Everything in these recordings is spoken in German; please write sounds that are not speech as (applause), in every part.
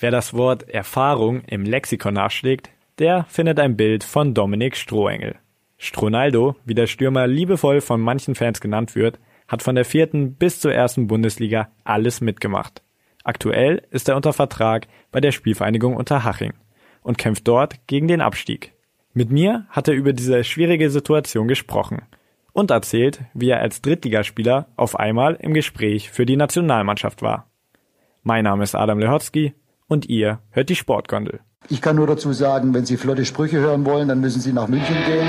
Wer das Wort Erfahrung im Lexikon nachschlägt, der findet ein Bild von Dominik Strohengel. Stronaldo, wie der Stürmer liebevoll von manchen Fans genannt wird, hat von der vierten bis zur ersten Bundesliga alles mitgemacht. Aktuell ist er unter Vertrag bei der Spielvereinigung Unterhaching und kämpft dort gegen den Abstieg. Mit mir hat er über diese schwierige Situation gesprochen und erzählt, wie er als Drittligaspieler auf einmal im Gespräch für die Nationalmannschaft war. Mein Name ist Adam Lehotzky und ihr hört die Sportgondel. Ich kann nur dazu sagen, wenn Sie flotte Sprüche hören wollen, dann müssen Sie nach München gehen.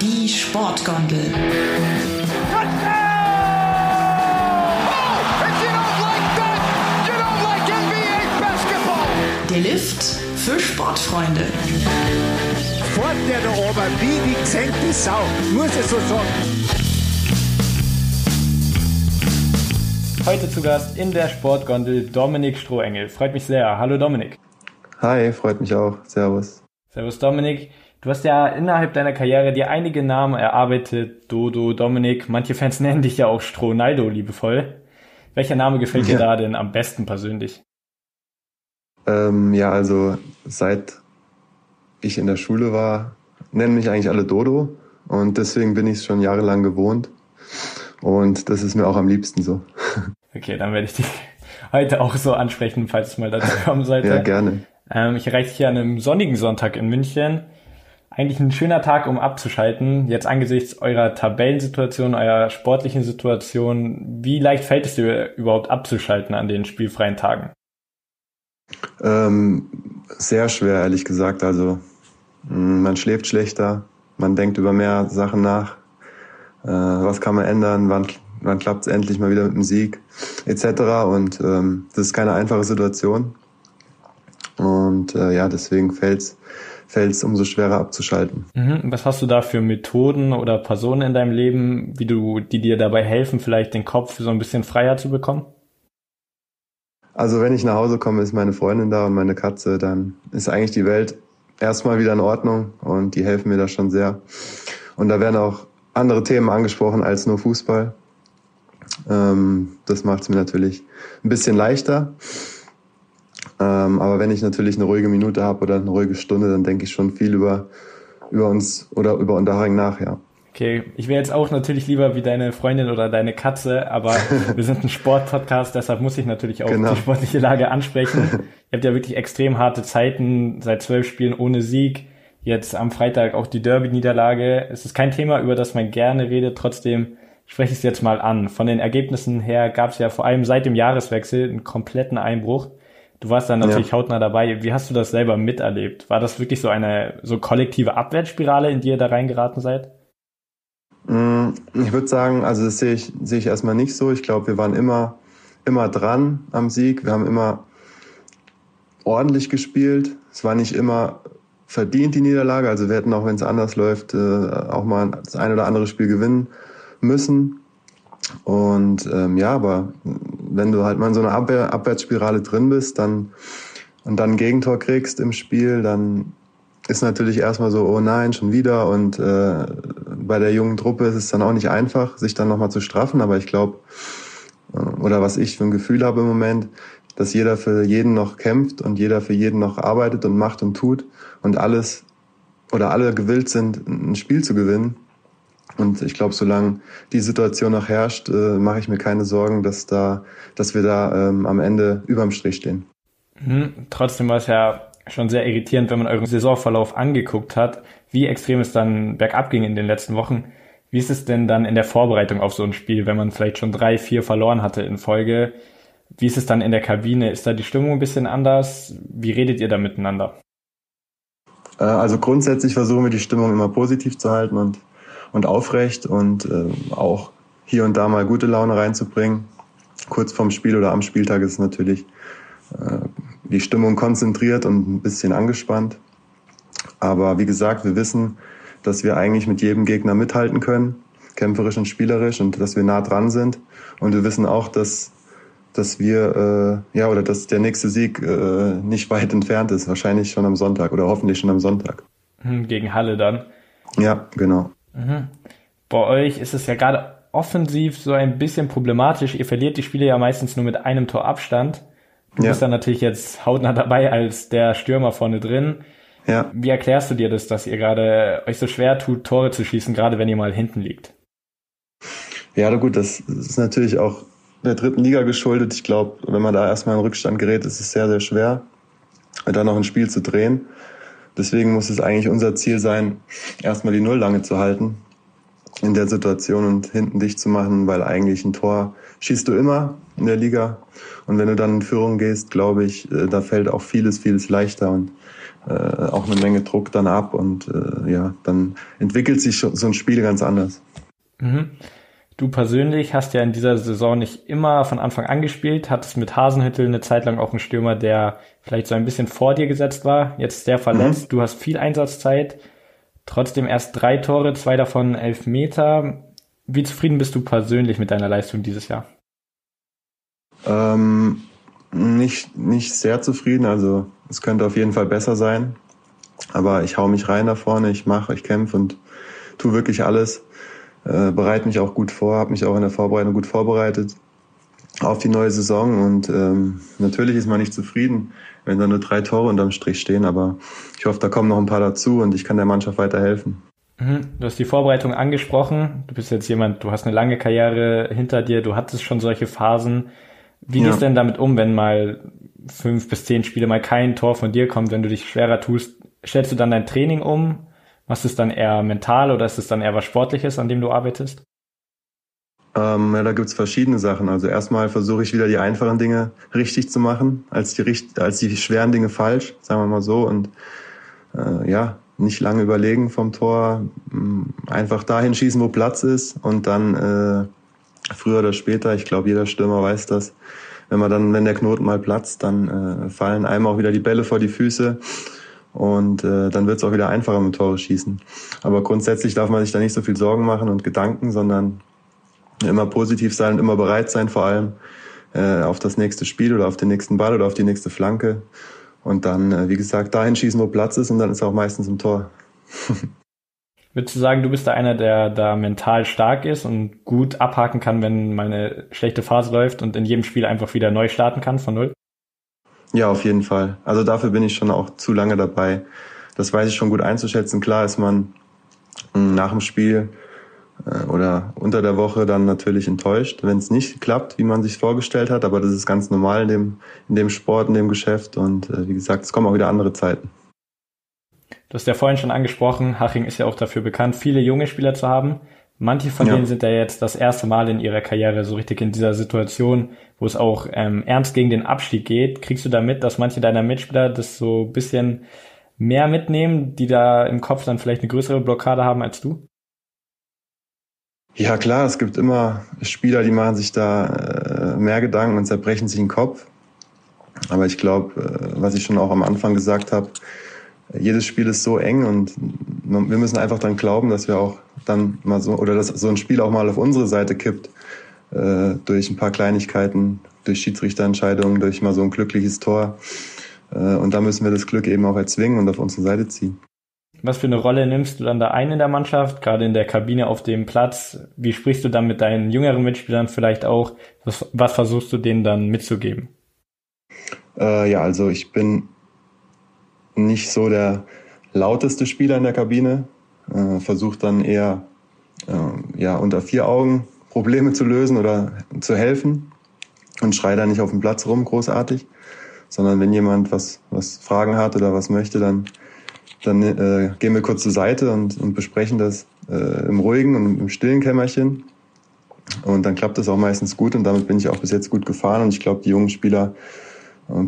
Die Sportgondel. Der Lift für Sportfreunde. Fort der da oben, wie die gesenkte Sau, muss ich so sagen. Heute zu Gast in der Sportgondel Dominik Strohengel. Freut mich sehr. Hallo Dominik. Hi, freut mich auch. Servus. Servus Dominik. Du hast ja innerhalb deiner Karriere dir einige Namen erarbeitet. Dodo, Dominik. Manche Fans nennen dich ja auch Strohnaldo liebevoll. Welcher Name gefällt dir da denn am besten persönlich? Ähm, ja, also seit ich in der Schule war, nennen mich eigentlich alle Dodo und deswegen bin ich es schon jahrelang gewohnt und das ist mir auch am liebsten so. Okay, dann werde ich dich heute auch so ansprechen, falls es mal dazu (laughs) kommen sollte. ja, gerne. Ähm, ich erreiche dich hier an einem sonnigen Sonntag in München. Eigentlich ein schöner Tag, um abzuschalten. Jetzt angesichts eurer Tabellensituation, eurer sportlichen Situation, wie leicht fällt es dir überhaupt abzuschalten an den spielfreien Tagen? Ähm, sehr schwer, ehrlich gesagt. Also man schläft schlechter, man denkt über mehr Sachen nach. Äh, was kann man ändern? Wann, wann klappt es endlich mal wieder mit dem Sieg? Etc. Und ähm, das ist keine einfache Situation. Und äh, ja, deswegen fällt es umso schwerer abzuschalten. Mhm. Was hast du da für Methoden oder Personen in deinem Leben, wie du, die dir dabei helfen, vielleicht den Kopf so ein bisschen freier zu bekommen? Also wenn ich nach Hause komme, ist meine Freundin da und meine Katze, dann ist eigentlich die Welt erstmal wieder in Ordnung und die helfen mir da schon sehr. Und da werden auch andere Themen angesprochen als nur Fußball. Ähm, das macht es mir natürlich ein bisschen leichter. Ähm, aber wenn ich natürlich eine ruhige Minute habe oder eine ruhige Stunde, dann denke ich schon viel über, über uns oder über Unterhaching nach, ja. Okay, ich wäre jetzt auch natürlich lieber wie deine Freundin oder deine Katze, aber (laughs) wir sind ein Sportpodcast, deshalb muss ich natürlich auch genau. die sportliche Lage ansprechen. (laughs) Ihr habt ja wirklich extrem harte Zeiten, seit zwölf Spielen ohne Sieg. Jetzt am Freitag auch die Derby-Niederlage. Es ist kein Thema, über das man gerne redet, trotzdem spreche ich es jetzt mal an. Von den Ergebnissen her gab es ja vor allem seit dem Jahreswechsel einen kompletten Einbruch. Du warst dann natürlich ja. hautnah dabei. Wie hast du das selber miterlebt? War das wirklich so eine so kollektive Abwärtsspirale, in die ihr da reingeraten seid? Mm, ich würde sagen, also das sehe ich, sehe ich erstmal nicht so. Ich glaube, wir waren immer, immer dran am Sieg. Wir haben immer ordentlich gespielt. Es war nicht immer verdient, die Niederlage. Also wir hätten auch, wenn es anders läuft, äh, auch mal das ein oder andere Spiel gewinnen müssen. Und ähm, ja, aber wenn du halt mal in so einer Abwehr, Abwärtsspirale drin bist, dann und dann ein Gegentor kriegst im Spiel, dann ist natürlich erstmal so, oh nein, schon wieder. Und äh, bei der jungen Truppe ist es dann auch nicht einfach, sich dann nochmal zu straffen. Aber ich glaube, äh, oder was ich für ein Gefühl habe im Moment, dass jeder für jeden noch kämpft und jeder für jeden noch arbeitet und macht und tut und alles oder alle gewillt sind, ein Spiel zu gewinnen. Und ich glaube, solange die Situation noch herrscht, äh, mache ich mir keine Sorgen, dass da, dass wir da ähm, am Ende überm Strich stehen. Mhm. Trotzdem war es ja schon sehr irritierend, wenn man euren Saisonverlauf angeguckt hat, wie extrem es dann bergab ging in den letzten Wochen. Wie ist es denn dann in der Vorbereitung auf so ein Spiel, wenn man vielleicht schon drei, vier verloren hatte in Folge? Wie ist es dann in der Kabine? Ist da die Stimmung ein bisschen anders? Wie redet ihr da miteinander? Äh, also grundsätzlich versuchen wir die Stimmung immer positiv zu halten und, und aufrecht und äh, auch hier und da mal gute Laune reinzubringen. Kurz vorm Spiel oder am Spieltag ist natürlich äh, die Stimmung konzentriert und ein bisschen angespannt. Aber wie gesagt, wir wissen, dass wir eigentlich mit jedem Gegner mithalten können, kämpferisch und spielerisch und dass wir nah dran sind. Und wir wissen auch, dass, dass wir, äh, ja, oder dass der nächste Sieg äh, nicht weit entfernt ist, wahrscheinlich schon am Sonntag oder hoffentlich schon am Sonntag. Hm, gegen Halle dann. Ja, genau. Mhm. Bei euch ist es ja gerade offensiv so ein bisschen problematisch. Ihr verliert die Spiele ja meistens nur mit einem Tor Abstand. Du ja. bist dann natürlich jetzt hautnah dabei als der Stürmer vorne drin. Ja. Wie erklärst du dir das, dass ihr gerade euch so schwer tut, Tore zu schießen, gerade wenn ihr mal hinten liegt? Ja, gut, das ist natürlich auch der dritten Liga geschuldet. Ich glaube, wenn man da erstmal in Rückstand gerät, ist es sehr, sehr schwer, da noch ein Spiel zu drehen. Deswegen muss es eigentlich unser Ziel sein, erstmal die Null lange zu halten in der Situation und hinten dicht zu machen, weil eigentlich ein Tor schießt du immer in der Liga. Und wenn du dann in Führung gehst, glaube ich, äh, da fällt auch vieles, vieles leichter und äh, auch eine Menge Druck dann ab und äh, ja, dann entwickelt sich so ein Spiel ganz anders. Mhm. Du persönlich hast ja in dieser Saison nicht immer von Anfang an gespielt, hattest mit Hasenhüttel eine Zeit lang auch einen Stürmer, der vielleicht so ein bisschen vor dir gesetzt war. Jetzt ist der verletzt, mhm. du hast viel Einsatzzeit, trotzdem erst drei Tore, zwei davon elf Meter. Wie zufrieden bist du persönlich mit deiner Leistung dieses Jahr? Ähm, nicht, nicht sehr zufrieden, also es könnte auf jeden Fall besser sein. Aber ich hau mich rein da vorne, ich mache, ich kämpfe und tu wirklich alles äh, bereite mich auch gut vor, habe mich auch in der Vorbereitung gut vorbereitet auf die neue Saison und ähm, natürlich ist man nicht zufrieden, wenn da nur drei Tore unterm Strich stehen, aber ich hoffe, da kommen noch ein paar dazu und ich kann der Mannschaft weiterhelfen. Mhm. Du hast die Vorbereitung angesprochen. Du bist jetzt jemand, du hast eine lange Karriere hinter dir, du hattest schon solche Phasen. Wie ja. gehst du denn damit um, wenn mal fünf bis zehn Spiele mal kein Tor von dir kommt, wenn du dich schwerer tust? Stellst du dann dein Training um? Was ist dann eher mental oder ist es dann eher was Sportliches, an dem du arbeitest? Ähm, ja, da gibt's verschiedene Sachen. Also erstmal versuche ich wieder die einfachen Dinge richtig zu machen, als die, als die schweren Dinge falsch, sagen wir mal so. Und äh, ja, nicht lange überlegen vom Tor, mm, einfach dahin schießen, wo Platz ist und dann äh, früher oder später, ich glaube, jeder Stürmer weiß das, wenn man dann, wenn der Knoten mal platzt, dann äh, fallen einem auch wieder die Bälle vor die Füße und äh, dann wird es auch wieder einfacher mit Tore schießen. Aber grundsätzlich darf man sich da nicht so viel Sorgen machen und Gedanken, sondern immer positiv sein und immer bereit sein, vor allem äh, auf das nächste Spiel oder auf den nächsten Ball oder auf die nächste Flanke. Und dann, äh, wie gesagt, dahin schießen, wo Platz ist und dann ist auch meistens im Tor. (laughs) Würdest du sagen, du bist da einer, der da mental stark ist und gut abhaken kann, wenn mal eine schlechte Phase läuft und in jedem Spiel einfach wieder neu starten kann von null? Ja, auf jeden Fall. Also dafür bin ich schon auch zu lange dabei. Das weiß ich schon gut einzuschätzen. Klar ist man hm, nach dem Spiel äh, oder unter der Woche dann natürlich enttäuscht, wenn es nicht klappt, wie man sich vorgestellt hat. Aber das ist ganz normal in dem, in dem Sport, in dem Geschäft. Und äh, wie gesagt, es kommen auch wieder andere Zeiten. Du hast ja vorhin schon angesprochen, Haching ist ja auch dafür bekannt, viele junge Spieler zu haben. Manche von ja. denen sind ja jetzt das erste Mal in ihrer Karriere so richtig in dieser Situation, wo es auch ähm, ernst gegen den Abstieg geht. Kriegst du da mit, dass manche deiner Mitspieler das so ein bisschen mehr mitnehmen, die da im Kopf dann vielleicht eine größere Blockade haben als du? Ja klar, es gibt immer Spieler, die machen sich da äh, mehr Gedanken und zerbrechen sich den Kopf. Aber ich glaube, äh, was ich schon auch am Anfang gesagt habe, jedes Spiel ist so eng und wir müssen einfach dann glauben, dass wir auch dann mal so, oder dass so ein Spiel auch mal auf unsere Seite kippt, äh, durch ein paar Kleinigkeiten, durch Schiedsrichterentscheidungen, durch mal so ein glückliches Tor. Äh, und da müssen wir das Glück eben auch erzwingen und auf unsere Seite ziehen. Was für eine Rolle nimmst du dann da ein in der Mannschaft, gerade in der Kabine auf dem Platz? Wie sprichst du dann mit deinen jüngeren Mitspielern vielleicht auch? Was, was versuchst du denen dann mitzugeben? Äh, ja, also ich bin nicht so der lauteste Spieler in der Kabine, äh, versucht dann eher äh, ja, unter vier Augen Probleme zu lösen oder zu helfen und schrei da nicht auf dem Platz rum großartig, sondern wenn jemand was, was Fragen hat oder was möchte, dann, dann äh, gehen wir kurz zur Seite und, und besprechen das äh, im ruhigen und im stillen Kämmerchen. Und dann klappt das auch meistens gut und damit bin ich auch bis jetzt gut gefahren. Und ich glaube, die jungen Spieler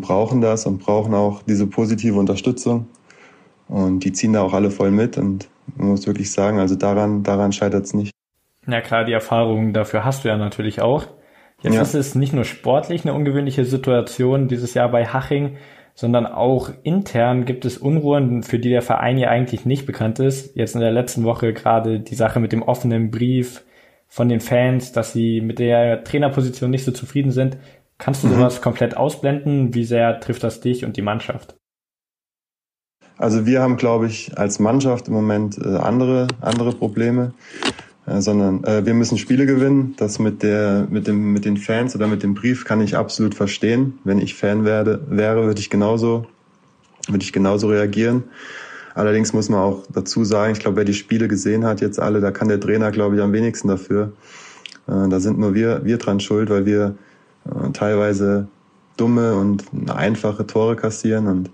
brauchen das und brauchen auch diese positive Unterstützung. Und die ziehen da auch alle voll mit und man muss wirklich sagen, also daran, daran scheitert es nicht. Ja klar, die Erfahrung dafür hast du ja natürlich auch. Jetzt ja. ist es nicht nur sportlich eine ungewöhnliche Situation dieses Jahr bei Haching, sondern auch intern gibt es Unruhen, für die der Verein ja eigentlich nicht bekannt ist. Jetzt in der letzten Woche gerade die Sache mit dem offenen Brief von den Fans, dass sie mit der Trainerposition nicht so zufrieden sind. Kannst du mhm. sowas komplett ausblenden? Wie sehr trifft das dich und die Mannschaft? Also wir haben, glaube ich, als Mannschaft im Moment äh, andere, andere Probleme. äh, sondern äh, wir müssen Spiele gewinnen. Das mit der, mit dem, mit den Fans oder mit dem Brief kann ich absolut verstehen. Wenn ich Fan werde, wäre, würde ich genauso, würde ich genauso reagieren. Allerdings muss man auch dazu sagen, ich glaube, wer die Spiele gesehen hat, jetzt alle, da kann der Trainer, glaube ich, am wenigsten dafür. Äh, da sind nur wir, wir dran schuld, weil wir äh, teilweise dumme und einfache Tore kassieren und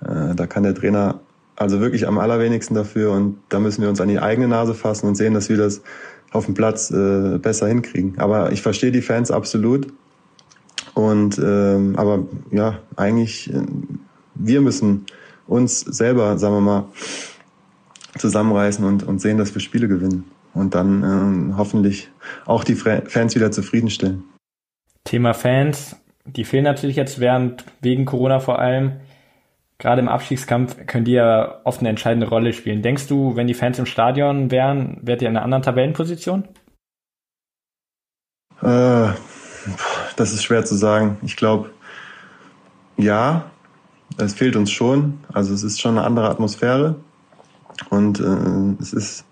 äh, da kann der Trainer also wirklich am allerwenigsten dafür und da müssen wir uns an die eigene Nase fassen und sehen, dass wir das auf dem Platz äh, besser hinkriegen. Aber ich verstehe die Fans absolut. Und ähm, aber ja, eigentlich äh, wir müssen uns selber, sagen wir mal, zusammenreißen und, und sehen, dass wir Spiele gewinnen und dann äh, hoffentlich auch die Fans wieder zufriedenstellen. Thema Fans, die fehlen natürlich jetzt während wegen Corona vor allem gerade im Abstiegskampf können die ja oft eine entscheidende Rolle spielen. Denkst du, wenn die Fans im Stadion wären, wärt ihr in einer anderen Tabellenposition? Äh, das ist schwer zu sagen. Ich glaube, ja, es fehlt uns schon. Also es ist schon eine andere Atmosphäre. Und äh, es ist,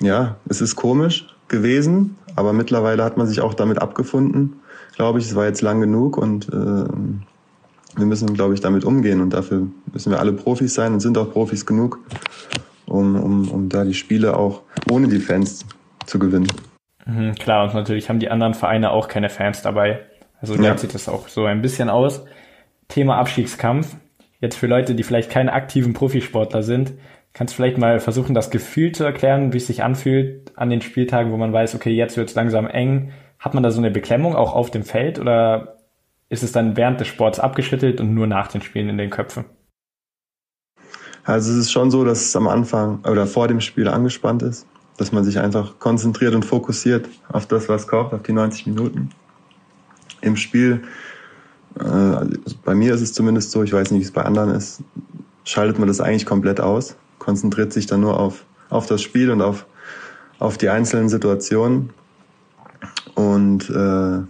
ja, es ist komisch gewesen, aber mittlerweile hat man sich auch damit abgefunden, glaube ich. Es war jetzt lang genug und äh, wir müssen, glaube ich, damit umgehen und dafür müssen wir alle Profis sein und sind auch Profis genug, um, um, um da die Spiele auch ohne die Fans zu gewinnen. Mhm, klar, und natürlich haben die anderen Vereine auch keine Fans dabei. Also ja. sieht das auch so ein bisschen aus. Thema Abstiegskampf. Jetzt für Leute, die vielleicht keine aktiven Profisportler sind, kannst vielleicht mal versuchen, das Gefühl zu erklären, wie es sich anfühlt an den Spieltagen, wo man weiß, okay, jetzt wird es langsam eng. Hat man da so eine Beklemmung auch auf dem Feld oder ist es dann während des Sports abgeschüttelt und nur nach den Spielen in den Köpfen? Also es ist schon so, dass es am Anfang oder vor dem Spiel angespannt ist, dass man sich einfach konzentriert und fokussiert auf das, was kommt, auf die 90 Minuten. Im Spiel, äh, also bei mir ist es zumindest so, ich weiß nicht, wie es bei anderen ist, schaltet man das eigentlich komplett aus, konzentriert sich dann nur auf, auf das Spiel und auf, auf die einzelnen Situationen. Und äh,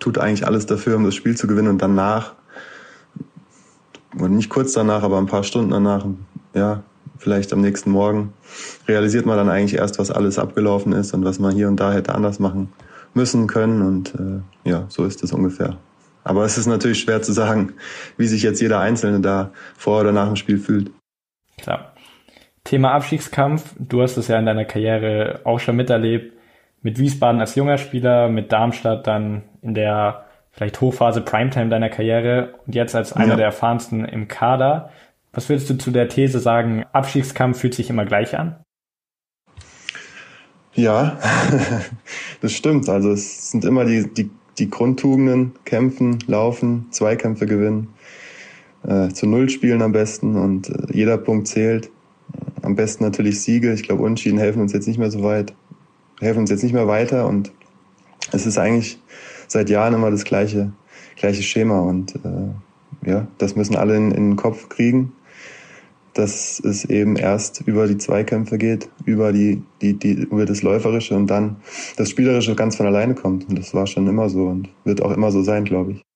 tut eigentlich alles dafür, um das Spiel zu gewinnen und danach, und nicht kurz danach, aber ein paar Stunden danach, ja, vielleicht am nächsten Morgen, realisiert man dann eigentlich erst, was alles abgelaufen ist und was man hier und da hätte anders machen müssen können und äh, ja, so ist es ungefähr. Aber es ist natürlich schwer zu sagen, wie sich jetzt jeder Einzelne da vor oder nach dem Spiel fühlt. Klar. Thema Abstiegskampf. Du hast es ja in deiner Karriere auch schon miterlebt mit Wiesbaden als junger Spieler, mit Darmstadt dann in der vielleicht Hochphase Primetime deiner Karriere und jetzt als einer ja. der erfahrensten im Kader. Was würdest du zu der These sagen, Abstiegskampf fühlt sich immer gleich an? Ja, (laughs) das stimmt. Also es sind immer die, die, die Grundtugenden, kämpfen, laufen, Zweikämpfe gewinnen, äh, zu Null spielen am besten und äh, jeder Punkt zählt. Am besten natürlich Siege. Ich glaube, Unschieden helfen uns jetzt nicht mehr so weit helfen uns jetzt nicht mehr weiter und es ist eigentlich seit Jahren immer das gleiche, gleiche Schema und äh, ja, das müssen alle in, in den Kopf kriegen, dass es eben erst über die Zweikämpfe geht, über die, die, die, über das Läuferische und dann das Spielerische ganz von alleine kommt. Und das war schon immer so und wird auch immer so sein, glaube ich.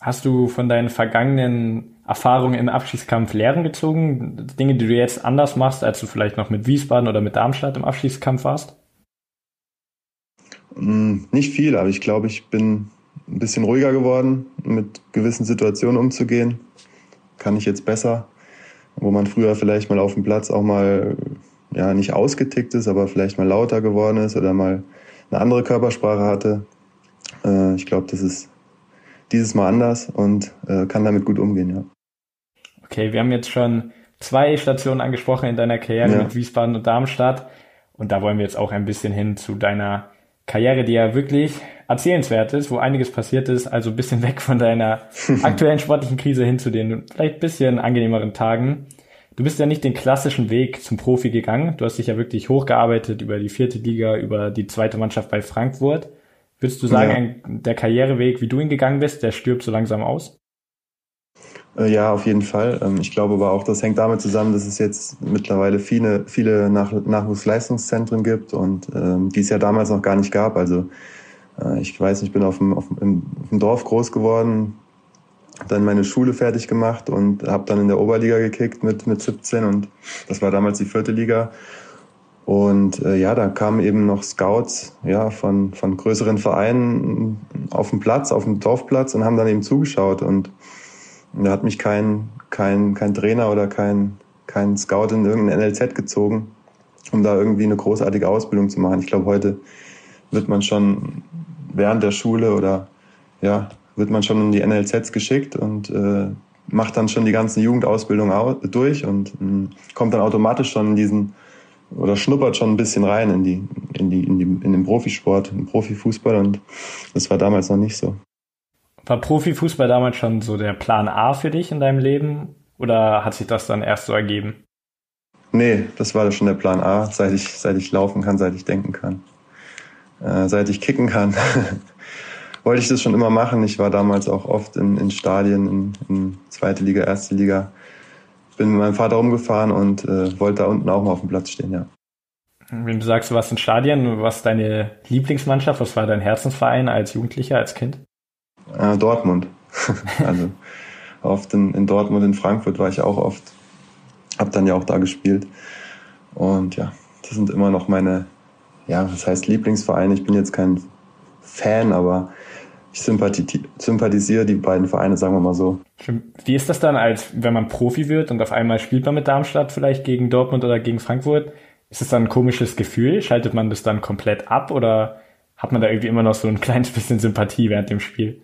Hast du von deinen vergangenen Erfahrungen im Abschießkampf Lehren gezogen? Dinge, die du jetzt anders machst, als du vielleicht noch mit Wiesbaden oder mit Darmstadt im Abschießkampf warst? Hm, nicht viel, aber ich glaube, ich bin ein bisschen ruhiger geworden, mit gewissen Situationen umzugehen. Kann ich jetzt besser. Wo man früher vielleicht mal auf dem Platz auch mal ja nicht ausgetickt ist, aber vielleicht mal lauter geworden ist oder mal eine andere Körpersprache hatte. Äh, ich glaube, das ist dieses Mal anders und äh, kann damit gut umgehen, ja. Okay, wir haben jetzt schon zwei Stationen angesprochen in deiner Karriere ja. mit Wiesbaden und Darmstadt. Und da wollen wir jetzt auch ein bisschen hin zu deiner Karriere, die ja wirklich erzählenswert ist, wo einiges passiert ist, also ein bisschen (laughs) weg von deiner (laughs) aktuellen sportlichen Krise hin zu den vielleicht bisschen angenehmeren Tagen. Du bist ja nicht den klassischen Weg zum Profi gegangen. Du hast dich ja wirklich hochgearbeitet über die vierte Liga, über die zweite Mannschaft bei Frankfurt. Würdest du sagen, ja. der Karriereweg, wie du ihn gegangen bist, der stirbt so langsam aus? Äh, ja, auf jeden Fall. Ähm, ich glaube aber auch, das hängt damit zusammen, dass es jetzt mittlerweile viele, viele Nach Nachwuchsleistungszentren gibt und ähm, die es ja damals noch gar nicht gab. Also äh, ich weiß, ich bin auf dem, auf dem, auf dem Dorf groß geworden, dann meine Schule fertig gemacht und habe dann in der Oberliga gekickt mit, mit 17 und das war damals die vierte Liga. Und äh, ja, da kamen eben noch Scouts ja, von, von größeren Vereinen auf dem Platz, auf dem Dorfplatz und haben dann eben zugeschaut. Und da hat mich kein, kein, kein Trainer oder kein, kein Scout in irgendein NLZ gezogen, um da irgendwie eine großartige Ausbildung zu machen. Ich glaube, heute wird man schon während der Schule oder ja, wird man schon in die NLZs geschickt und äh, macht dann schon die ganzen Jugendausbildung durch und äh, kommt dann automatisch schon in diesen oder schnuppert schon ein bisschen rein in die, in die, in die, in den Profisport, in den Profifußball und das war damals noch nicht so. War Profifußball damals schon so der Plan A für dich in deinem Leben oder hat sich das dann erst so ergeben? Nee, das war schon der Plan A, seit ich, seit ich laufen kann, seit ich denken kann, äh, seit ich kicken kann. (laughs) wollte ich das schon immer machen. Ich war damals auch oft in, in Stadien, in, in zweite Liga, erste Liga. Bin mit meinem Vater rumgefahren und äh, wollte da unten auch mal auf dem Platz stehen, ja. Wenn du sagst, du warst in Stadien, was deine Lieblingsmannschaft? Was war dein Herzensverein als Jugendlicher, als Kind? Äh, Dortmund. (laughs) also oft in, in Dortmund, in Frankfurt war ich auch oft. Hab dann ja auch da gespielt. Und ja, das sind immer noch meine, ja, was heißt Lieblingsvereine. Ich bin jetzt kein Fan, aber ich sympathisiere die beiden Vereine, sagen wir mal so. Wie ist das dann, als wenn man Profi wird und auf einmal spielt man mit Darmstadt vielleicht gegen Dortmund oder gegen Frankfurt? Ist es dann ein komisches Gefühl? Schaltet man das dann komplett ab oder hat man da irgendwie immer noch so ein (laughs) kleines bisschen Sympathie während dem Spiel?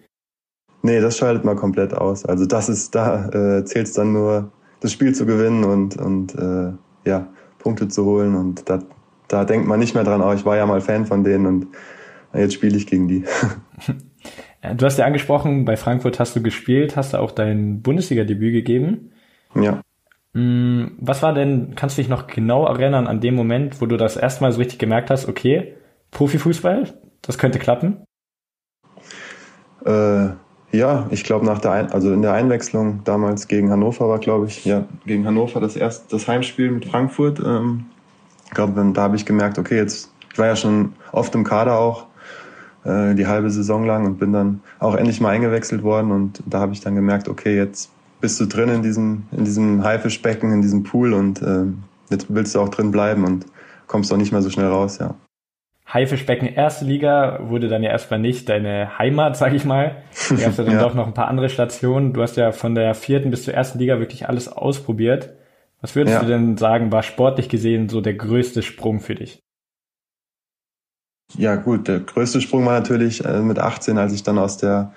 Nee, das schaltet man komplett aus. Also das ist, da äh, zählt es dann nur, das Spiel zu gewinnen und, und äh, ja, Punkte zu holen. Und da, da denkt man nicht mehr dran, oh, ich war ja mal Fan von denen und jetzt spiele ich gegen die. (laughs) Du hast ja angesprochen, bei Frankfurt hast du gespielt, hast du auch dein Bundesliga-Debüt gegeben. Ja. Mm, was war denn, kannst du dich noch genau erinnern an dem Moment, wo du das erstmal so richtig gemerkt hast, okay, Profifußball, das könnte klappen? Äh, ja, ich glaube nach der, Ein also in der Einwechslung damals gegen Hannover war, glaube ich, ja, gegen Hannover das erste, das Heimspiel mit Frankfurt. Ähm, ich glaube, da habe ich gemerkt, okay, jetzt, ich war ja schon oft im Kader auch, äh, die halbe Saison lang und bin dann auch endlich mal eingewechselt worden und da habe ich dann gemerkt, okay, jetzt bist du drin in diesem, in diesem Haifischbecken, in diesem Pool und äh, jetzt willst du auch drin bleiben und kommst auch nicht mehr so schnell raus, ja. Haifischbecken erste Liga wurde dann ja erstmal nicht deine Heimat, sag ich mal. Du hast ja dann (laughs) ja. doch noch ein paar andere Stationen. Du hast ja von der vierten bis zur ersten Liga wirklich alles ausprobiert. Was würdest ja. du denn sagen, war sportlich gesehen so der größte Sprung für dich? Ja gut, der größte Sprung war natürlich äh, mit 18, als ich dann aus der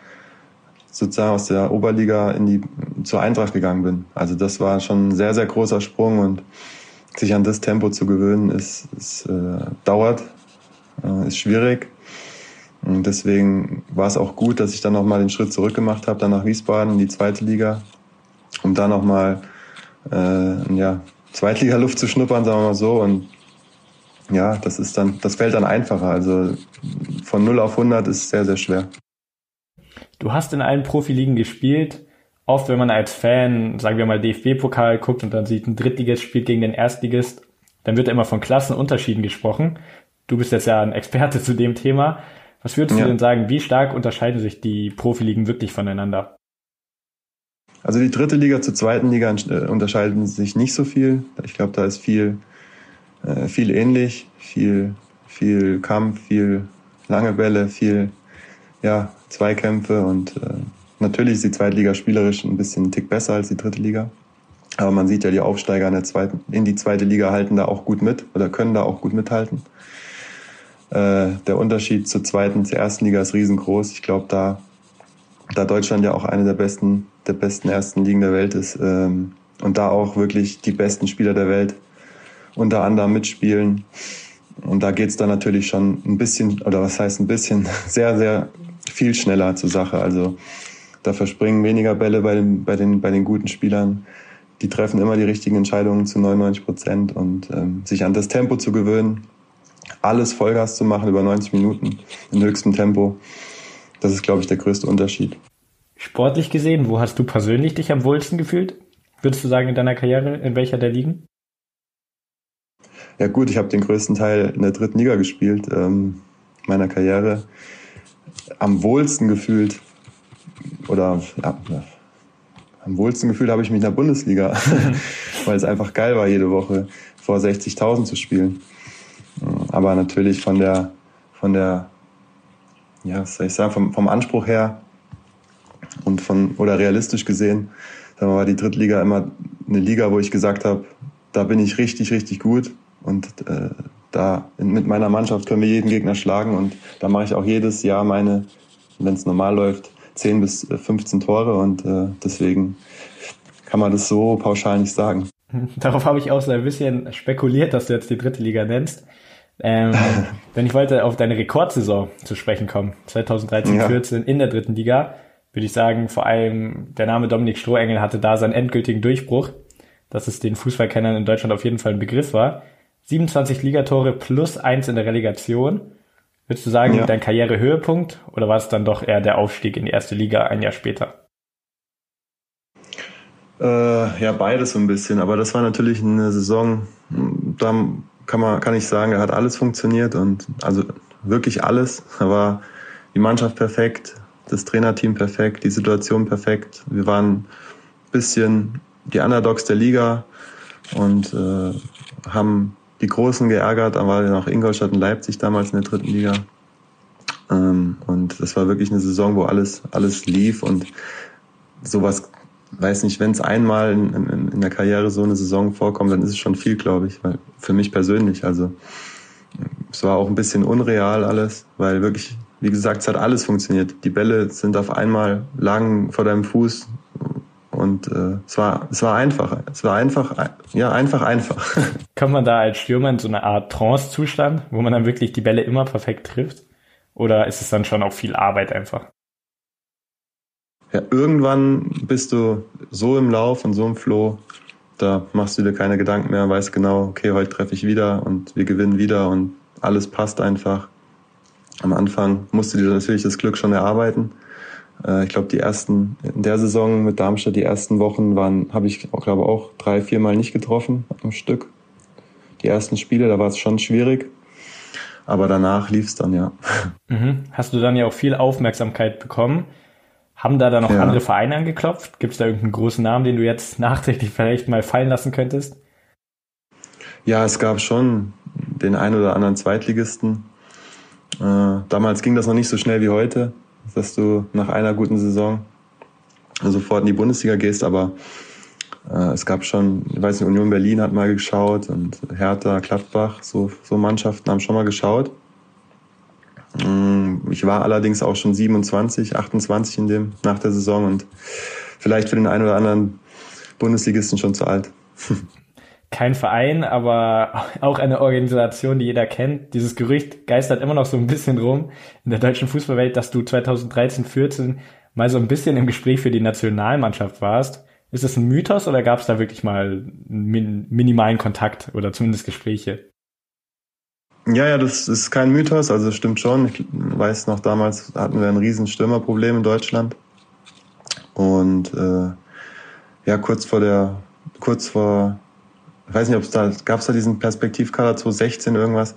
sozusagen aus der Oberliga in die zur Eintracht gegangen bin. Also das war schon ein sehr sehr großer Sprung und sich an das Tempo zu gewöhnen ist, ist äh, dauert, äh, ist schwierig. Und deswegen war es auch gut, dass ich dann nochmal den Schritt zurück gemacht habe, dann nach Wiesbaden in die zweite Liga, um da nochmal äh, ja, Zweitliga-Luft zu schnuppern, sagen wir mal so. Und ja, das ist dann, das fällt dann einfacher. Also von 0 auf 100 ist sehr, sehr schwer. Du hast in allen Profiligen gespielt. Oft, wenn man als Fan, sagen wir mal, DFB-Pokal guckt und dann sieht, ein Drittligist spielt gegen den Erstligist, dann wird immer von Klassenunterschieden gesprochen. Du bist jetzt ja ein Experte (laughs) zu dem Thema. Was würdest ja. du denn sagen, wie stark unterscheiden sich die Profiligen wirklich voneinander? Also die dritte Liga zur zweiten Liga äh, unterscheiden sich nicht so viel. Ich glaube, da ist viel äh, viel ähnlich, viel, viel Kampf, viel lange Bälle, viel ja, Zweikämpfe und äh, natürlich ist die Zweitliga spielerisch ein bisschen einen Tick besser als die dritte Liga. Aber man sieht ja, die Aufsteiger in, der zweiten, in die zweite Liga halten da auch gut mit oder können da auch gut mithalten. Äh, der Unterschied zur zweiten, zur ersten Liga ist riesengroß. Ich glaube, da, da Deutschland ja auch eine der besten, der besten ersten Ligen der Welt ist ähm, und da auch wirklich die besten Spieler der Welt unter anderem mitspielen. Und da geht's dann natürlich schon ein bisschen, oder was heißt ein bisschen, (laughs) sehr, sehr viel schneller zur Sache. Also da verspringen weniger Bälle bei den, bei den, bei den guten Spielern. Die treffen immer die richtigen Entscheidungen zu 99 Prozent und ähm, sich an das Tempo zu gewöhnen, alles Vollgas zu machen über 90 Minuten in höchstem Tempo. Das ist, glaube ich, der größte Unterschied. Sportlich gesehen, wo hast du persönlich dich am wohlsten gefühlt? Würdest du sagen, in deiner Karriere, in welcher der Ligen? Ja gut, ich habe den größten Teil in der dritten Liga gespielt, ähm, meiner Karriere. Am wohlsten gefühlt, oder ja, am wohlsten gefühlt habe ich mich in der Bundesliga, (laughs) weil es einfach geil war, jede Woche vor 60.000 zu spielen. aber natürlich von der, von der, ja, was soll ich sagen, vom, vom Anspruch her und von, oder realistisch gesehen, da war die Drittliga immer eine Liga, wo ich gesagt habe, da bin ich richtig, richtig gut und äh, da in, mit meiner Mannschaft können wir jeden Gegner schlagen und da mache ich auch jedes Jahr meine, wenn es normal läuft, 10 bis 15 Tore und äh, deswegen kann man das so pauschal nicht sagen. (laughs) Darauf habe ich auch so ein bisschen spekuliert, dass du jetzt die dritte Liga nennst. Ähm, (laughs) denn ich wollte auf deine Rekordsaison zu sprechen kommen. 2013, ja. 14 in der dritten Liga. Würde ich sagen, vor allem der Name Dominik Strohengel hatte da seinen endgültigen Durchbruch, dass es den Fußballkennern in Deutschland auf jeden Fall ein Begriff war. 27 Ligatore plus eins in der Relegation. Würdest du sagen, ja. dein Karrierehöhepunkt oder war es dann doch eher der Aufstieg in die erste Liga ein Jahr später? Äh, ja, beides so ein bisschen. Aber das war natürlich eine Saison, da kann man, kann ich sagen, da hat alles funktioniert und also wirklich alles. Da war die Mannschaft perfekt, das Trainerteam perfekt, die Situation perfekt. Wir waren ein bisschen die Underdogs der Liga und äh, haben die Großen geärgert, da war noch Ingolstadt und Leipzig damals in der dritten Liga. Ähm, und das war wirklich eine Saison, wo alles, alles lief und sowas weiß nicht, wenn es einmal in, in, in, der Karriere so eine Saison vorkommt, dann ist es schon viel, glaube ich, weil für mich persönlich. Also es war auch ein bisschen unreal alles, weil wirklich, wie gesagt, es hat alles funktioniert. Die Bälle sind auf einmal lagen vor deinem Fuß und äh, es war es war einfach, es war einfach, ja einfach einfach. (laughs) Kommt man da als Stürmer in so eine Art Trance-Zustand, wo man dann wirklich die Bälle immer perfekt trifft? Oder ist es dann schon auch viel Arbeit einfach? ja, irgendwann bist du so im Lauf und so im Flow, da machst du dir keine Gedanken mehr, weißt genau, okay, heute treffe ich wieder und wir gewinnen wieder und alles passt einfach. Am Anfang musst du dir natürlich das Glück schon erarbeiten. Äh, ich glaube, die ersten, in der Saison mit Darmstadt, die ersten Wochen waren, habe ich, glaube auch drei, vier Mal nicht getroffen am Stück. Die ersten Spiele, da war es schon schwierig. Aber danach lief es dann, ja. (laughs) Mhm. Hast du dann ja auch viel Aufmerksamkeit bekommen. Haben da dann noch ja. andere Vereine angeklopft? Gibt es da irgendeinen großen Namen, den du jetzt (laughs) nachträglich vielleicht mal fallen lassen könntest? Ja, es gab schon den einen oder anderen Zweitligisten. Äh, damals ging das noch nicht so schnell wie heute, dass du nach einer guten Saison sofort in die Bundesliga gehst, aber äh, es gab schon, ich weiß nicht, Union Berlin hat mal geschaut und Hertha, Gladbach, so, so Mannschaften haben schon mal geschaut. Mm, ich war allerdings auch schon 27, 28 in dem, nach der Saison und vielleicht für den einen oder anderen Bundesligisten schon zu alt. (laughs) Kein Verein, aber auch eine Organisation, die jeder kennt. Dieses Gerücht geistert immer noch so ein bisschen rum in der deutschen Fußballwelt, dass du 2013, 14 mal so ein bisschen im Gespräch für die Nationalmannschaft warst. Ist das ein Mythos oder gab es da wirklich mal einen minimalen Kontakt oder zumindest Gespräche? Ja, ja, das ist kein Mythos, also das stimmt schon. Ich weiß noch, damals hatten wir ein riesen Stürmerproblem in Deutschland. Und äh, ja, kurz vor der, kurz vor, ich weiß nicht, ob es da, gab es da diesen Perspektivkader 2016 irgendwas,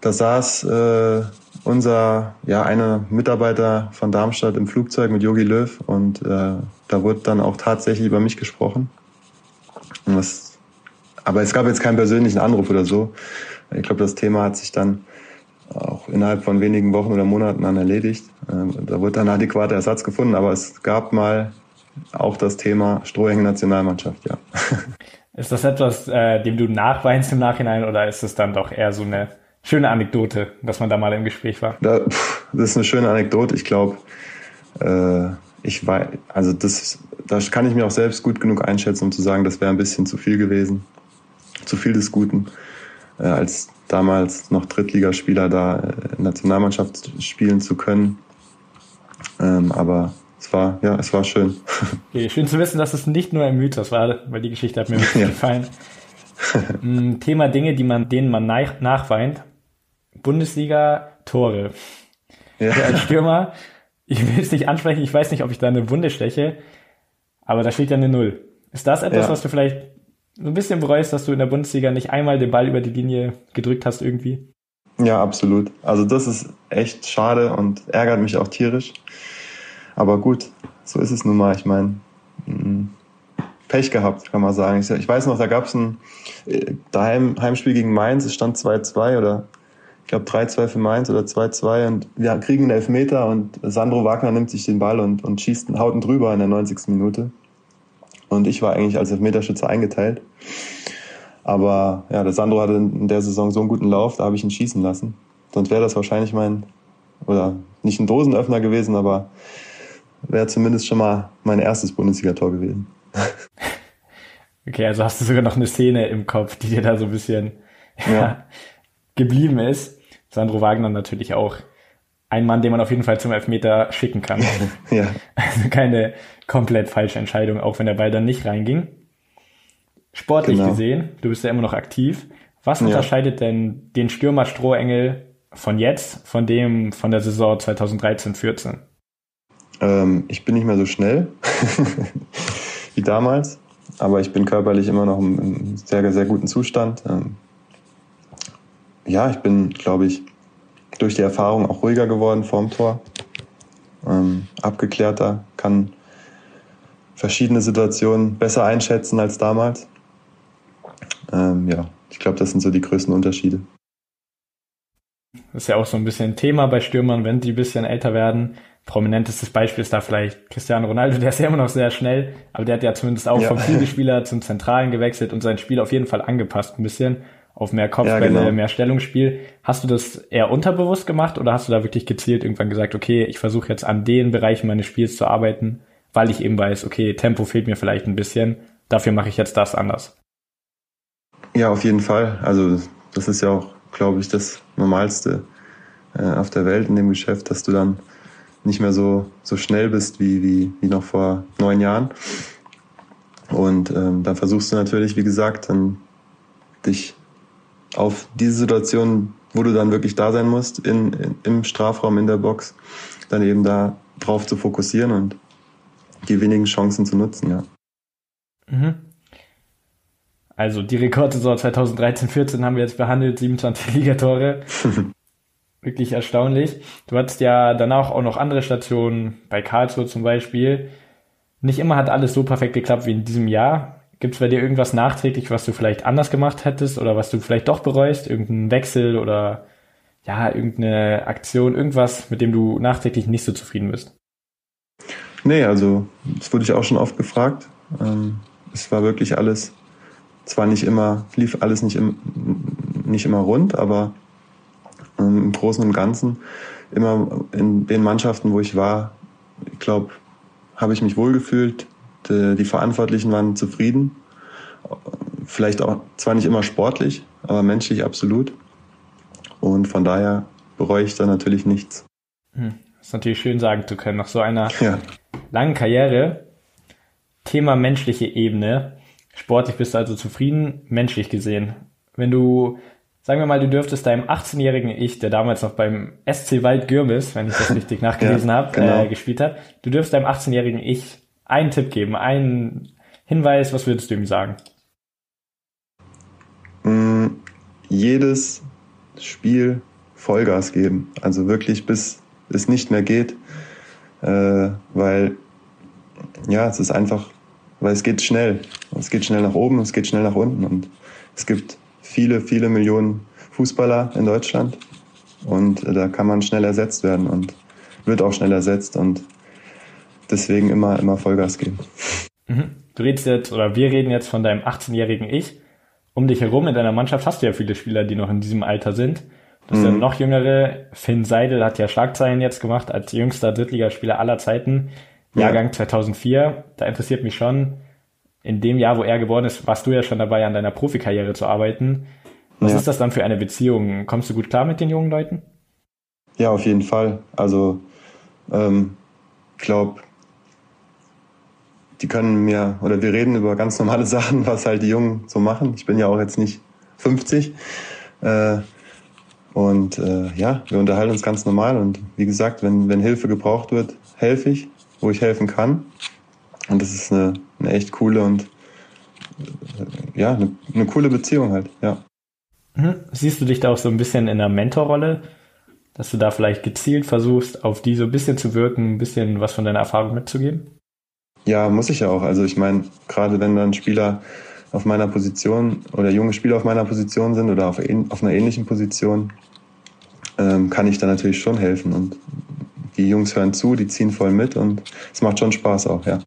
da saß äh, unser, ja, einer Mitarbeiter von Darmstadt im Flugzeug mit Yogi Löw und äh, da wurde dann auch tatsächlich über mich gesprochen. Und was, aber es gab jetzt keinen persönlichen Anruf oder so. Ich glaube, das Thema hat sich dann auch innerhalb von wenigen Wochen oder Monaten dann erledigt. Ähm, da wurde dann adäquater Ersatz gefunden, aber es gab mal auch das Thema Strohhängen Nationalmannschaft, ja. (laughs) Ist das etwas, äh, dem du nachweinst im Nachhinein oder ist es dann doch eher so eine schöne Anekdote, dass man da mal im Gespräch war? Da, das ist eine schöne Anekdote. Ich glaube, äh, ich weiß, also das, das kann ich mir auch selbst gut genug einschätzen, um zu sagen, das wäre ein bisschen zu viel gewesen. Zu viel des Guten äh, als damals noch Drittligaspieler da äh, Nationalmannschaft spielen zu können. Ähm, aber es war, ja, es war schön. (laughs) Okay, schön zu wissen, dass es nicht nur ein Mythos war, weil die Geschichte hat mir wirklich (laughs) ja. gefallen. Mm, Thema Dinge, die man, denen man nach, nachweint. Bundesliga Tore. Ja. als Stürmer, ich will es nicht ansprechen, ich weiß nicht, ob ich da eine Wunde steche, aber da steht ja eine Null. Ist das etwas, ja. was du vielleicht so ein bisschen bereust, dass du in der Bundesliga nicht einmal den Ball über die Linie gedrückt hast irgendwie? Ja, absolut. Also das ist echt schade und ärgert mich auch tierisch. Aber gut, so ist es nun mal. Ich meine, mm, Pech gehabt, kann man sagen. Ich, weiß noch, da gab es ein äh, Heim, Heimspiel gegen Mainz, es stand 2-2 oder ich glaube 3-2 für Mainz oder 2-2 und wir kriegen einen Elfmeter und Sandro Wagner nimmt sich den Ball und, und schießt, haut ihn drüber in der 90. Minute. Und ich war eigentlich als Elfmeterschütze eingeteilt. Aber ja, der Sandro hatte in der Saison so einen guten Lauf, da habe ich ihn schießen lassen. Sonst wäre das wahrscheinlich mein, oder nicht ein Dosenöffner gewesen, aber wäre zumindest schon mal mein erstes Bundesligator gewesen. (laughs) Okay, also hast du sogar noch eine Szene im Kopf, die dir da so ein bisschen ja. (laughs) geblieben ist. Sandro Wagner natürlich auch ein Mann, den man auf jeden Fall zum Elfmeter schicken kann. (laughs) ja. Also keine komplett falsche Entscheidung, auch wenn der Ball dann nicht reinging. Sportlich genau. gesehen, du bist ja immer noch aktiv. Was ja. unterscheidet denn den Stürmer Strohengel von jetzt, von dem von der Saison 2013-14? Ähm, ich bin nicht mehr so schnell (laughs) wie damals, aber ich bin körperlich immer noch im, sehr, sehr guten Zustand. Ähm, ja, ich bin, glaube ich, durch die Erfahrung auch ruhiger geworden vorm Tor, ähm, abgeklärter, kann verschiedene Situationen besser einschätzen als damals. Ähm, ja, ich glaube, das sind so die größten Unterschiede. Das ist ja auch so ein bisschen Thema bei Stürmern, wenn die ein bisschen älter werden. Prominentestes Beispiel ist da vielleicht Cristiano Ronaldo, der ist ja immer noch sehr schnell, aber der hat ja zumindest auch ja. vom Flügelspieler zum Zentralen gewechselt und sein Spiel auf jeden Fall angepasst ein bisschen auf mehr Kopfbälle, ja, genau. mehr Stellungsspiel. Hast du das eher unterbewusst gemacht oder hast du da wirklich gezielt irgendwann gesagt, okay, ich versuche jetzt an den Bereichen meines Spiels zu arbeiten, weil ich eben weiß, okay, Tempo fehlt mir vielleicht ein bisschen, dafür mache ich jetzt das anders? Ja, auf jeden Fall. Also das ist ja auch, glaube ich, das Normalste äh, auf der Welt in dem Geschäft, dass du dann nicht mehr so, so schnell bist wie, wie, wie noch vor neun Jahren. Und ähm, dann versuchst du natürlich, wie gesagt, dann dich auf diese Situation, wo du dann wirklich da sein musst, in, in, im Strafraum, in der Box, dann eben da drauf zu fokussieren und die wenigen Chancen zu nutzen, ja. Mhm. Also die Rekordsaison 2013-14 haben wir jetzt behandelt, 27 (laughs) Ligatore. (laughs) Wirklich erstaunlich. Du hattest ja danach auch noch andere Stationen, bei Karlsruhe zum Beispiel. Nicht immer hat alles so perfekt geklappt wie in diesem Jahr. Gibt es bei dir irgendwas nachträglich, was du vielleicht anders gemacht hättest oder was du vielleicht doch bereust? Irgendeinen Wechsel oder ja, irgendeine Aktion, irgendwas, mit dem du nachträglich nicht so zufrieden bist? Nee, also das wurde ich auch schon oft gefragt. Ähm, es war wirklich alles, zwar nicht immer, lief alles nicht, im, nicht immer rund, aber im Großen und Ganzen immer in den Mannschaften, wo ich war, ich glaube, habe ich mich wohlgefühlt, die, die Verantwortlichen waren zufrieden. Vielleicht auch zwar nicht immer sportlich, aber menschlich absolut. Und von daher bereue ich da natürlich nichts. Hm. Das ist natürlich schön sagen zu können, nach so einer ja. langen Karriere. Thema menschliche Ebene. Sportlich bist du also zufrieden, menschlich gesehen. Wenn du, sagen wir mal, du dürftest deinem 18-jährigen Ich, der damals noch beim SC Wald Gürmis, wenn ich das (laughs) richtig nachgelesen ja, habe, genau. äh, gespielt hat, du dürftest deinem 18-jährigen Ich einen Tipp geben, einen Hinweis, was würdest du ihm sagen? Mm, jedes Spiel Vollgas geben. Also wirklich bis es nicht mehr geht. Äh, weil ja, es ist einfach, weil es geht schnell. Es geht schnell nach oben, es geht schnell nach unten. Und es gibt viele, viele Millionen Fußballer in Deutschland. Und da kann man schnell ersetzt werden und wird auch schnell ersetzt. Und deswegen immer, immer Vollgas geben. Mhm. Du redest jetzt, oder wir reden jetzt von deinem 18-jährigen Ich. Um dich herum in deiner Mannschaft hast du ja viele Spieler, die noch in diesem Alter sind. Das mhm. sind noch jüngere. Finn Seidel hat ja Schlagzeilen jetzt gemacht als jüngster Drittligaspieler aller Zeiten. Jahrgang ja. 2004. Da interessiert mich schon, in dem Jahr, wo er geboren ist, warst du ja schon dabei, an deiner Profikarriere zu arbeiten. Was ja. ist das dann für eine Beziehung? Kommst du gut klar mit den jungen Leuten? Ja, auf jeden Fall. Also, ähm, ich glaube, die können mir, oder wir reden über ganz normale (laughs) Sachen, was halt die Jungen so machen. Ich bin ja auch jetzt nicht 50. Äh, und äh, ja, wir unterhalten uns ganz normal. Und wie gesagt, wenn, wenn Hilfe gebraucht wird, helfe ich, wo ich helfen kann. Und das ist eine, eine echt coole und ja, eine, eine coole Beziehung halt, ja. Mhm. Siehst du dich da auch so ein bisschen in der Mentorrolle, dass du da vielleicht gezielt versuchst, auf die so ein bisschen zu wirken, ein bisschen was von deiner Erfahrung mitzugeben? Ja, muss ich ja auch. Also ich meine, gerade wenn dann Spieler auf meiner Position oder junge Spieler auf meiner Position sind oder auf, auf einer ähnlichen Position, ähm, kann ich da natürlich schon helfen. Und die Jungs hören zu, die ziehen voll mit und es macht schon Spaß auch, ja.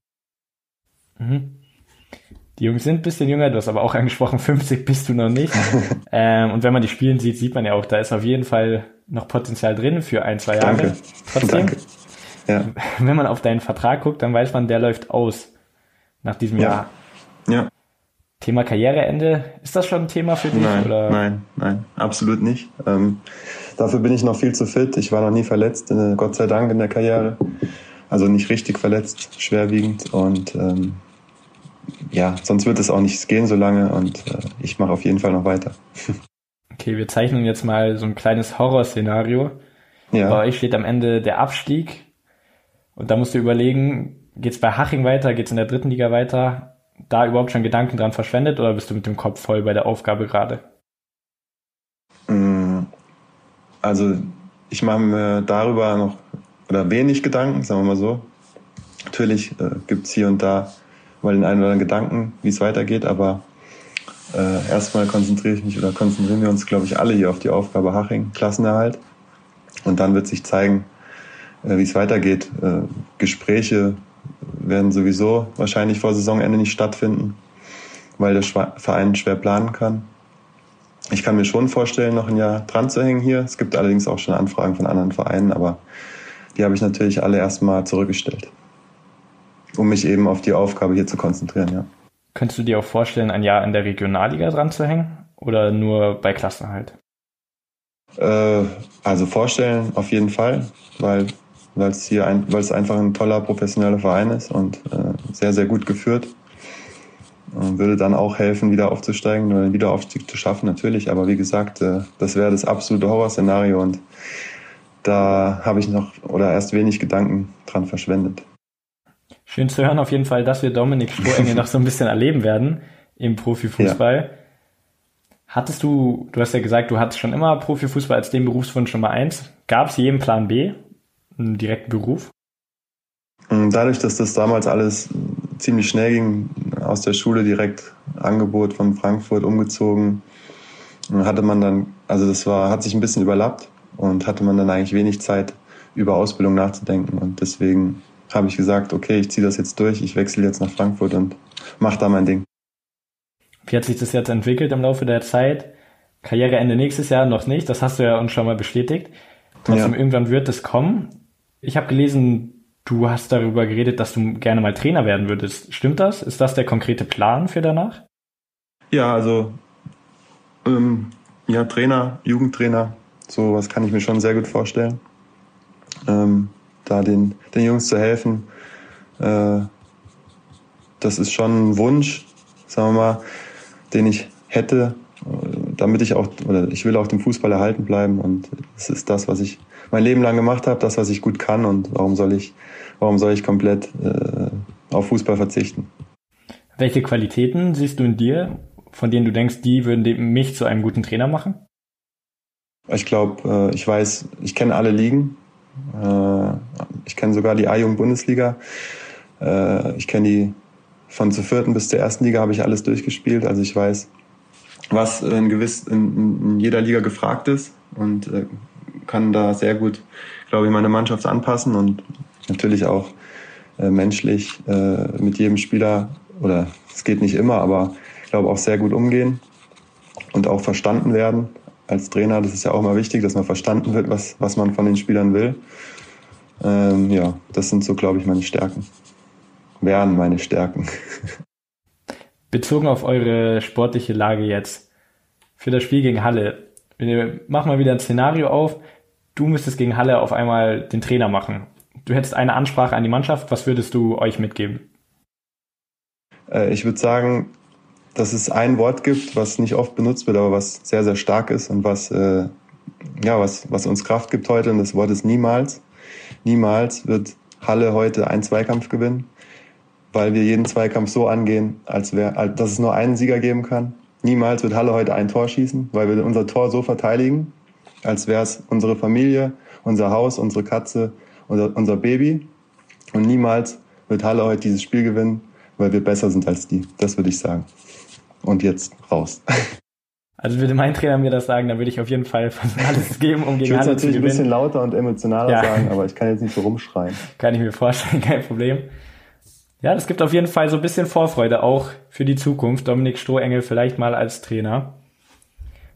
Mhm. Die Jungs sind ein bisschen jünger, du hast aber auch angesprochen, (laughs) 50 bist du noch nicht. (laughs) ähm, und wenn man die spielen sieht, sieht man ja auch, da ist auf jeden Fall noch Potenzial drin für ein, zwei Jahre. Danke. Trotzdem, Danke. Ja. (laughs) wenn man auf deinen Vertrag guckt, dann weiß man, der läuft aus nach diesem Ja. Jahr. Ja. Thema Karriereende, ist das schon ein Thema für dich? Nein, oder? nein, nein, absolut nicht. Ähm, dafür bin ich noch viel zu fit. Ich war noch nie verletzt, äh, Gott sei Dank in der Karriere. Also nicht richtig verletzt, schwerwiegend. Und ähm, ja, sonst wird es auch nicht gehen so lange. Und äh, ich mache auf jeden Fall noch weiter. (laughs) Okay, wir zeichnen jetzt mal so ein kleines Horrorszenario. Bei Ja, euch steht am Ende der Abstieg. Und da musst du überlegen, geht's bei Haching weiter, geht's in der dritten Liga weiter? Da überhaupt schon Gedanken dran verschwendet oder bist du mit dem Kopf voll bei der Aufgabe gerade? Mm, also ich mache mir darüber noch oder wenig Gedanken, sagen wir mal so. Natürlich äh, gibt's hier und da mal den einen oder anderen Gedanken, wie es weitergeht, aber äh, erstmal konzentriere ich mich oder konzentrieren wir uns, glaube ich, alle hier auf die Aufgabe Haching, Klassenerhalt. Und dann wird sich zeigen, äh, wie es weitergeht. Äh, Gespräche werden sowieso wahrscheinlich vor Saisonende nicht stattfinden, weil der Verein schwer planen kann. Ich kann mir schon vorstellen, noch ein Jahr dran zu hängen hier. Es gibt allerdings auch schon Anfragen von anderen Vereinen, aber die habe ich natürlich alle erstmal zurückgestellt, um mich eben auf die Aufgabe hier zu konzentrieren. Ja. Könntest du dir auch vorstellen, ein Jahr in der Regionalliga dran zu hängen oder nur bei Klassenerhalt? Äh, also vorstellen auf jeden Fall, weil weil es hier ein, weil es einfach ein toller professioneller Verein ist und äh, sehr sehr gut geführt. Und würde dann auch helfen, wieder aufzusteigen oder den Wiederaufstieg zu schaffen, natürlich. Aber wie gesagt, äh, das wäre das absolute Horrorszenario und da habe ich noch oder erst wenig Gedanken dran verschwendet. Schön zu hören auf jeden Fall, dass wir Dominik Strohengel noch so ein bisschen erleben werden im Profifußball. Hattest du, du hast ja gesagt, du hattest schon immer Profifußball als den Berufswunsch Nummer eins. Gab es jeden Plan B, einen direkten Beruf? Dadurch, dass das damals alles ziemlich schnell ging, aus der Schule direkt Angebot von Frankfurt umgezogen, hatte man dann, also das war, hat sich ein bisschen überlappt und hatte man dann eigentlich wenig Zeit, über Ausbildung nachzudenken. Und deswegen habe ich gesagt, okay, ich ziehe das jetzt durch, ich wechsle jetzt nach Frankfurt und mache da mein Ding. Wie hat sich das jetzt entwickelt im Laufe der Zeit? Karriereende nächstes Jahr noch nicht, das hast du ja uns schon mal bestätigt. Trotzdem, Ja. irgendwann wird es kommen. Ich habe gelesen, du hast darüber geredet, dass du gerne mal Trainer werden würdest. Stimmt das? Ist das der konkrete Plan für danach? Ja, also ähm, ja, Trainer, Jugendtrainer, sowas kann ich mir schon sehr gut vorstellen. Ähm, da den, den Jungs zu helfen, äh, das ist schon ein Wunsch, sagen wir mal, den ich hätte, damit ich auch, oder ich will auch dem Fußball erhalten bleiben und es ist das, was ich mein Leben lang gemacht habe, das, was ich gut kann und warum soll ich, warum soll ich komplett äh, auf Fußball verzichten? Welche Qualitäten siehst du in dir, von denen du denkst, die würden mich zu einem guten Trainer machen? Ich glaube, äh, ich weiß, ich kenne alle Ligen. Äh, ich kenne sogar die A-Jugend-Bundesliga. Äh, ich kenne die von zur vierten bis zur ersten Liga habe ich alles durchgespielt. Also ich weiß, was in gewiss in, in jeder Liga gefragt ist und äh, kann da sehr gut, glaube ich, meine Mannschaft anpassen und natürlich auch menschlich mit jedem Spieler oder es geht nicht immer, aber ich glaube auch sehr gut umgehen und auch verstanden werden als Trainer. Das ist ja auch immer wichtig, dass man verstanden wird, was, was man von den Spielern will. Ähm, ja, das sind so, glaube ich, meine Stärken. Wären meine Stärken. (laughs) Bezogen auf eure sportliche Lage jetzt, für das Spiel gegen Halle, machen mal wieder ein Szenario auf, du müsstest gegen Halle auf einmal den Trainer machen. Du hättest eine Ansprache an die Mannschaft, was würdest du euch mitgeben? Äh, ich würde sagen, dass es ein Wort gibt, was nicht oft benutzt wird, aber was sehr, sehr stark ist und was, äh, ja, was, was uns Kraft gibt heute. Und das Wort ist niemals. Niemals wird Halle heute einen Zweikampf gewinnen, weil wir jeden Zweikampf so angehen, als als, dass es nur einen Sieger geben kann. Niemals wird Halle heute ein Tor schießen, weil wir unser Tor so verteidigen, als wäre es unsere Familie, unser Haus, unsere Katze, unser, unser Baby. Und niemals wird Halle heute dieses Spiel gewinnen, weil wir besser sind als die. Das würde ich sagen. Und jetzt raus. (laughs) Also würde mein Trainer mir das sagen, dann würde ich auf jeden Fall alles geben, um gegen ich Halle zu natürlich gewinnen. ein bisschen lauter und emotionaler Ja. sagen, aber ich kann jetzt nicht so rumschreien. (laughs) Kann ich mir vorstellen, (laughs) kein Problem. Ja, das gibt auf jeden Fall so ein bisschen Vorfreude auch für die Zukunft. Dominik Strohengel vielleicht mal als Trainer.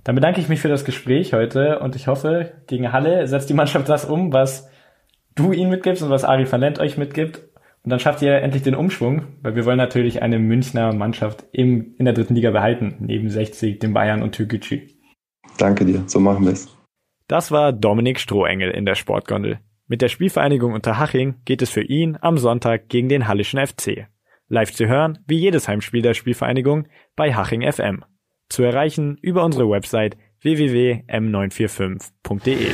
Dann bedanke ich mich für das Gespräch heute und ich hoffe, gegen Halle setzt die Mannschaft das um, was du ihnen mitgibst und was Ari van Lent euch mitgibt. Und dann schafft ihr endlich den Umschwung, weil wir wollen natürlich eine Münchner Mannschaft im, in der dritten Liga behalten, neben 60, den Bayern und Türkgücü. Danke dir, so machen wir es. Das war Dominik Strohengel in der Sportgondel. Mit der Spielvereinigung Unterhaching geht es für ihn am Sonntag gegen den Hallischen FC. Live zu hören, wie jedes Heimspiel der Spielvereinigung, bei Haching FM. Zu erreichen über unsere Website www.m945.de.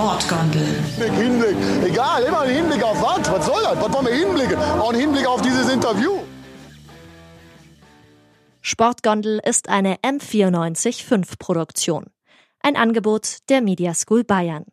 Sportgondel. Hinblick, Hinblick. Egal, immer ein Hinblick auf was? Was soll das? Was wollen wir hinblicken? Auch ein Hinblick auf dieses Interview. Sportgondel ist eine M945 Produktion. Ein Angebot der Media School Bayern.